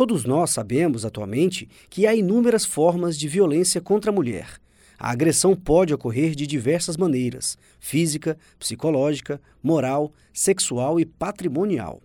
Todos nós sabemos atualmente que há inúmeras formas de violência contra a mulher. A agressão pode ocorrer de diversas maneiras: física, psicológica, moral, sexual e patrimonial.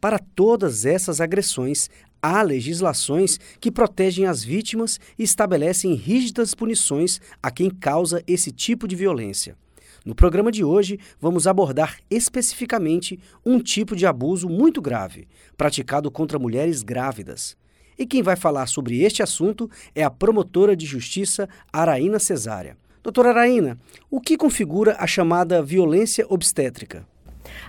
Para todas essas agressões, há legislações que protegem as vítimas e estabelecem rígidas punições a quem causa esse tipo de violência. No programa de hoje, vamos abordar especificamente um tipo de abuso muito grave, praticado contra mulheres grávidas. E quem vai falar sobre este assunto é a promotora de justiça Araína Cesária. Doutora Araína, o que configura a chamada violência obstétrica?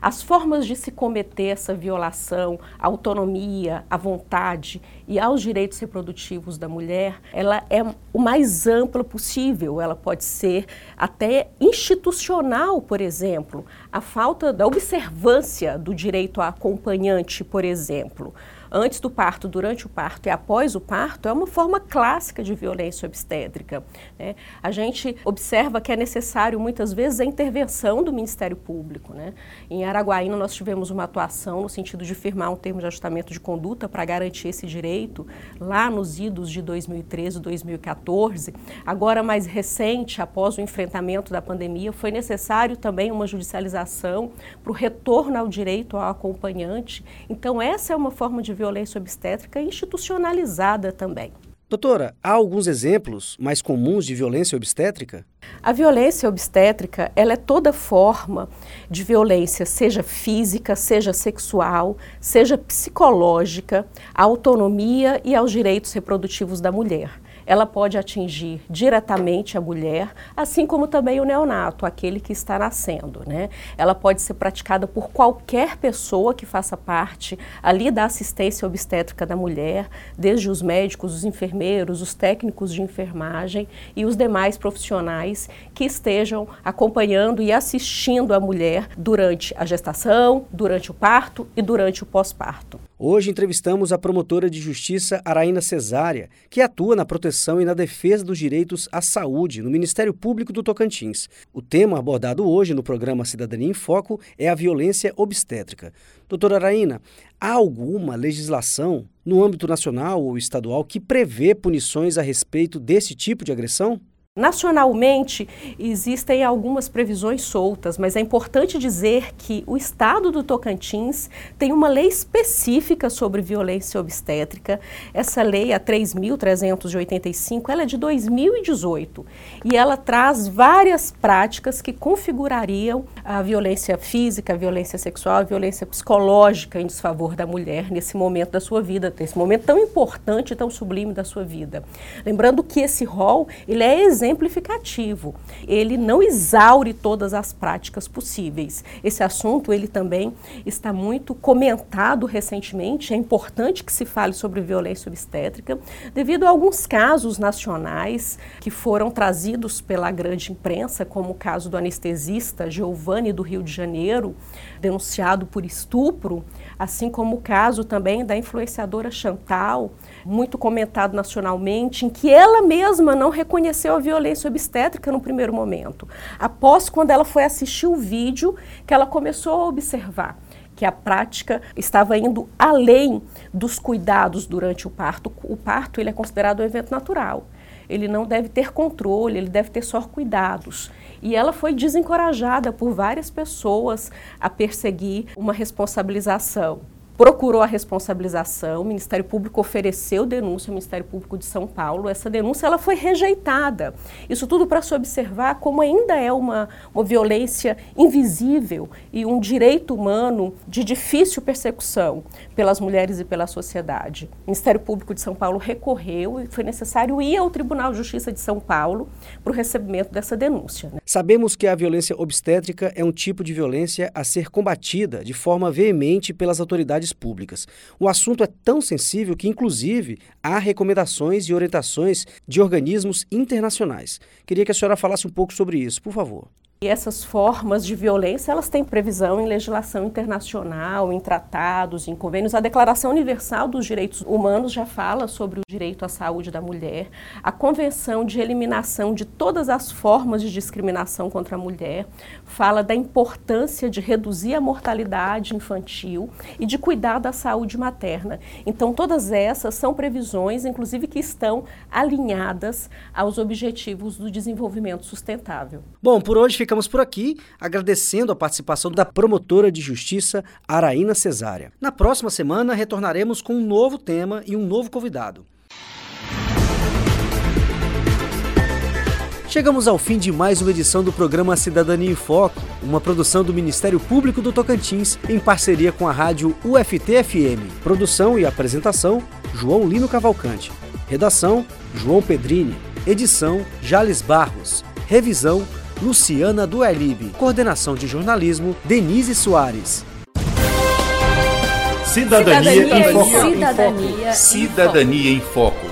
As formas de se cometer essa violação à autonomia, à vontade e aos direitos reprodutivos da mulher, ela é o mais ampla possível. Ela pode ser até institucional, por exemplo. A falta da observância do direito a acompanhante, por exemplo antes do parto, durante o parto e após o parto, é uma forma clássica de violência obstétrica. Né? A gente observa que é necessário, muitas vezes, a intervenção do Ministério Público. Né? Em Araguaína, nós tivemos uma atuação no sentido de firmar um termo de ajustamento de conduta para garantir esse direito, lá nos idos de 2013 e 2014. Agora, mais recente, após o enfrentamento da pandemia, foi necessário também uma judicialização para o retorno ao direito ao acompanhante. Então, essa é uma forma de violência obstétrica institucionalizada também. Doutora, há alguns exemplos mais comuns de violência obstétrica? A violência obstétrica, ela é toda forma de violência, seja física, seja sexual, seja psicológica, à autonomia e aos direitos reprodutivos da mulher ela pode atingir diretamente a mulher, assim como também o neonato, aquele que está nascendo. Né? Ela pode ser praticada por qualquer pessoa que faça parte ali da assistência obstétrica da mulher, desde os médicos, os enfermeiros, os técnicos de enfermagem e os demais profissionais que estejam acompanhando e assistindo a mulher durante a gestação, durante o parto e durante o pós-parto. Hoje entrevistamos a promotora de justiça Araína Cesária, que atua na proteção e na defesa dos direitos à saúde no Ministério Público do Tocantins. O tema abordado hoje no programa Cidadania em Foco é a violência obstétrica. Doutora Araína, há alguma legislação no âmbito nacional ou estadual que prevê punições a respeito desse tipo de agressão? Nacionalmente, existem algumas previsões soltas, mas é importante dizer que o estado do Tocantins tem uma lei específica sobre violência obstétrica. Essa lei, a 3.385, ela é de 2018 e ela traz várias práticas que configurariam a violência física, a violência sexual, a violência psicológica em desfavor da mulher nesse momento da sua vida, nesse momento tão importante, tão sublime da sua vida. Lembrando que esse rol, ele é exemplificativo. Ele não exaure todas as práticas possíveis. Esse assunto ele também está muito comentado recentemente. É importante que se fale sobre violência obstétrica devido a alguns casos nacionais que foram trazidos pela grande imprensa, como o caso do anestesista Giovanni do Rio de Janeiro, denunciado por estupro, assim como o caso também da influenciadora Chantal, muito comentado nacionalmente, em que ela mesma não reconheceu a violência obstétrica no primeiro momento. Após, quando ela foi assistir o vídeo, que ela começou a observar que a prática estava indo além dos cuidados durante o parto. O parto ele é considerado um evento natural. Ele não deve ter controle, ele deve ter só cuidados. E ela foi desencorajada por várias pessoas a perseguir uma responsabilização procurou a responsabilização, o Ministério Público ofereceu denúncia ao Ministério Público de São Paulo. Essa denúncia ela foi rejeitada. Isso tudo para se observar como ainda é uma, uma violência invisível e um direito humano de difícil persecução pelas mulheres e pela sociedade. O Ministério Público de São Paulo recorreu e foi necessário ir ao Tribunal de Justiça de São Paulo para o recebimento dessa denúncia. Né? Sabemos que a violência obstétrica é um tipo de violência a ser combatida de forma veemente pelas autoridades universidades públicas. O assunto é tão sensível que, inclusive, há recomendações e orientações de organismos internacionais. Queria que a senhora falasse um pouco sobre isso, por favor. E essas formas de violência, elas têm previsão em legislação internacional, em tratados, em convênios. A Declaração Universal dos Direitos Humanos já fala sobre o direito à saúde da mulher. A Convenção de Eliminação de todas as formas de discriminação contra a mulher fala da importância de reduzir a mortalidade infantil e de cuidar da saúde materna. Então, todas essas são previsões, inclusive, que estão alinhadas aos objetivos do desenvolvimento sustentável. Bom, por hoje fica ficamos por aqui, agradecendo a participação da promotora de justiça Araína Cesária. Na próxima semana retornaremos com um novo tema e um novo convidado. Chegamos ao fim de mais uma edição do programa Cidadania em Foco, uma produção do Ministério Público do Tocantins em parceria com a rádio UFT-FM. Produção e apresentação: João Lino Cavalcante. Redação: João Pedrini. Edição: Jales Barros. Revisão: Luciana Duelib. Coordenação de jornalismo, Denise Soares. Cidadania, Cidadania em Foco. Cidadania, Cidadania em Foco.